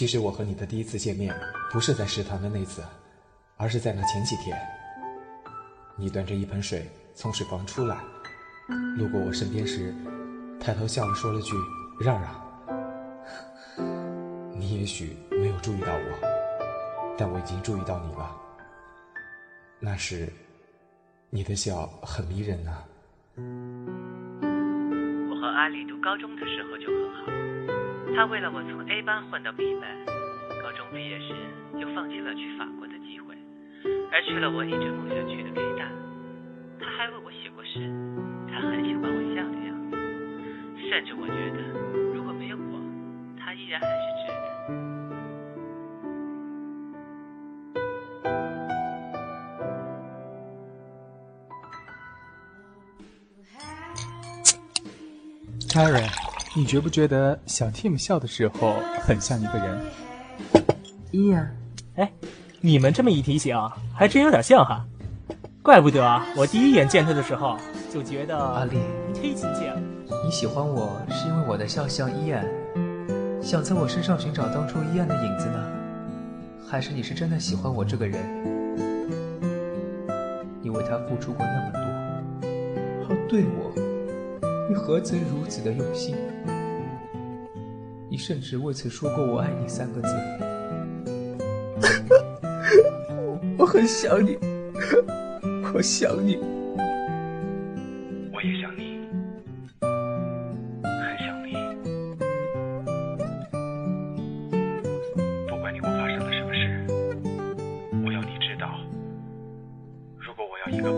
其实我和你的第一次见面不是在食堂的那次，而是在那前几天。你端着一盆水从水房出来，路过我身边时，抬头笑着，说了句“让让”。你也许没有注意到我，但我已经注意到你了。那时，你的笑很迷人呐。我和阿丽读高中的时候就很好，他为了我从 A 班混到 B 班，高中毕业时就放弃了去法国的机会，而去了我一直梦想去的 K 大。他还为我写过诗，他很喜欢我笑的样子，甚至我觉得如果没有我，他依然还是直的。Harry，你觉不觉得小 Tim 笑的时候很像一个人？伊呀，哎，你们这么一提醒，还真有点像哈。怪不得我第一眼见他的时候就觉得阿丽忒亲切了。你喜欢我是因为我的笑像伊安，想在我身上寻找当初伊安的影子呢？还是你是真的喜欢我这个人？你为他付出过那么多，他对我，你何曾如此的用心？你甚至未曾说过“我爱你”三个字。我很想你。我想你，我也想你，很想你。不管你我发生了什么事，我要你知道，如果我要一个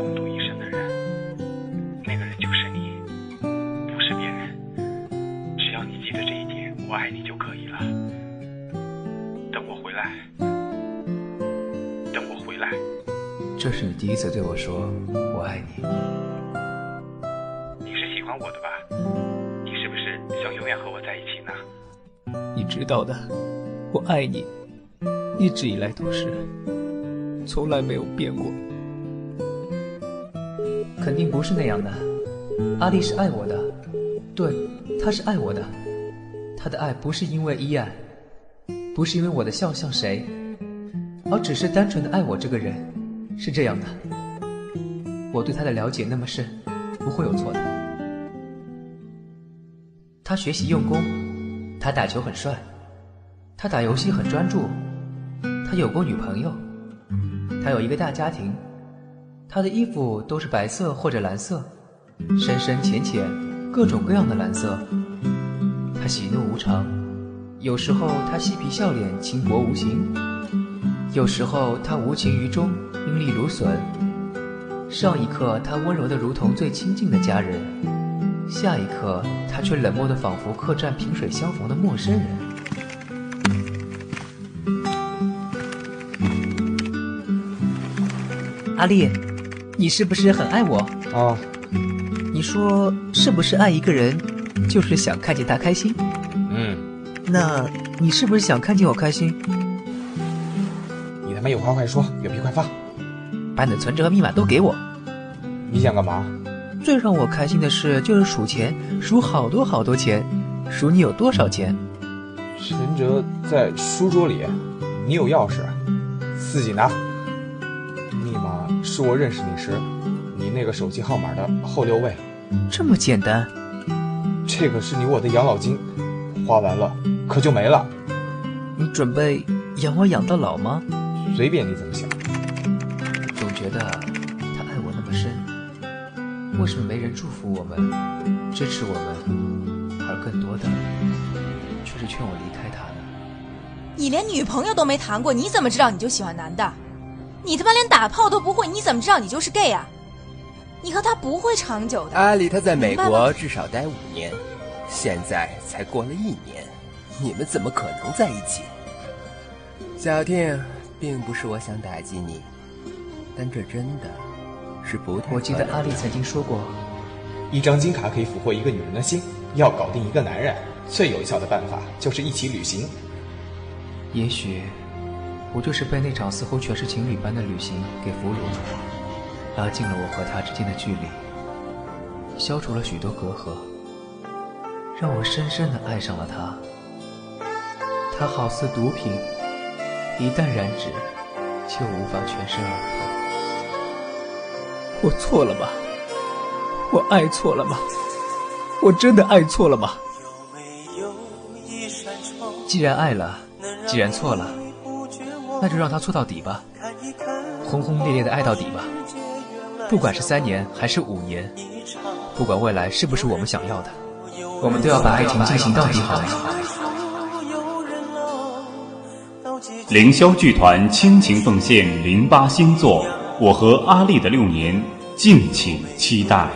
来。这是你第一次对我说“我爱你”。你是喜欢我的吧？你是不是想永远和我在一起呢？你知道的，我爱你，一直以来都是，从来没有变过。肯定不是那样的。阿丽是爱我的，对，她是爱我的。她的爱不是因为依爱，不是因为我的笑像谁，而只是单纯的爱我这个人。是这样的，我对他的了解那么深，不会有错的。他学习用功，他打球很帅，他打游戏很专注，他有过女朋友，他有一个大家庭，他的衣服都是白色或者蓝色，深深浅浅，各种各样的蓝色。他喜怒无常，有时候他嬉皮笑脸，轻薄无情；有时候他无情于衷。阴利如笋。上一刻，他温柔的如同最亲近的家人；下一刻，他却冷漠的仿佛客栈萍水相逢的陌生人。阿丽，你是不是很爱我？哦。你说是不是爱一个人，就是想看见他开心？嗯。那你是不是想看见我开心？你他妈有话快说，有屁快放。把你的存折和密码都给我。你想干嘛？最让我开心的事就是数钱，数好多好多钱，数你有多少钱。存折在书桌里，你有钥匙，自己拿。密码是我认识你时，你那个手机号码的后六位。这么简单？这个是你我的养老金，花完了可就没了。你准备养我养到老吗？随便你怎么想。总觉得他爱我那么深，为什么没人祝福我们、支持我们，而更多的却是劝我离开他呢？你连女朋友都没谈过，你怎么知道你就喜欢男的？你他妈连打炮都不会，你怎么知道你就是 gay 啊？你和他不会长久的。阿里他在美国至少待五年，现在才过了一年，你们怎么可能在一起？小婷，并不是我想打击你。但这真的是不太……我记得阿丽曾经说过，一张金卡可以俘获一个女人的心。要搞定一个男人，最有效的办法就是一起旅行。也许我就是被那场似乎全是情侣般的旅行给俘虏了，拉近了我和他之间的距离，消除了许多隔阂，让我深深的爱上了他。他好似毒品，一旦染指，就无法全身而退。我错了吗？我爱错了吗？我真的爱错了吗？既然爱了，既然错了，那就让他错到底吧，轰轰烈烈的爱到底吧。不管是三年还是五年，不管未来是不是我们想要的，我们都要把爱情进行到底，好吗？凌霄剧团倾情奉献零八星座《我和阿丽的六年》，敬请期待。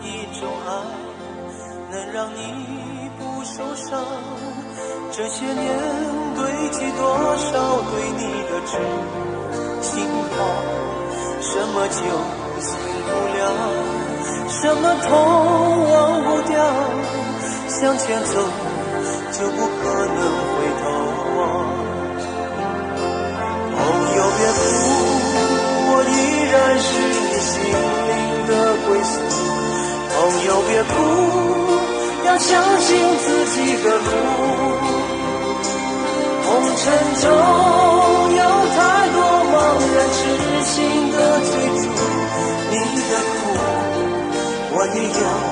一种爱能让你不受伤这些年堆积多少对你的知心话？什么酒醒不了？什么痛忘不掉？向前走就不可 go.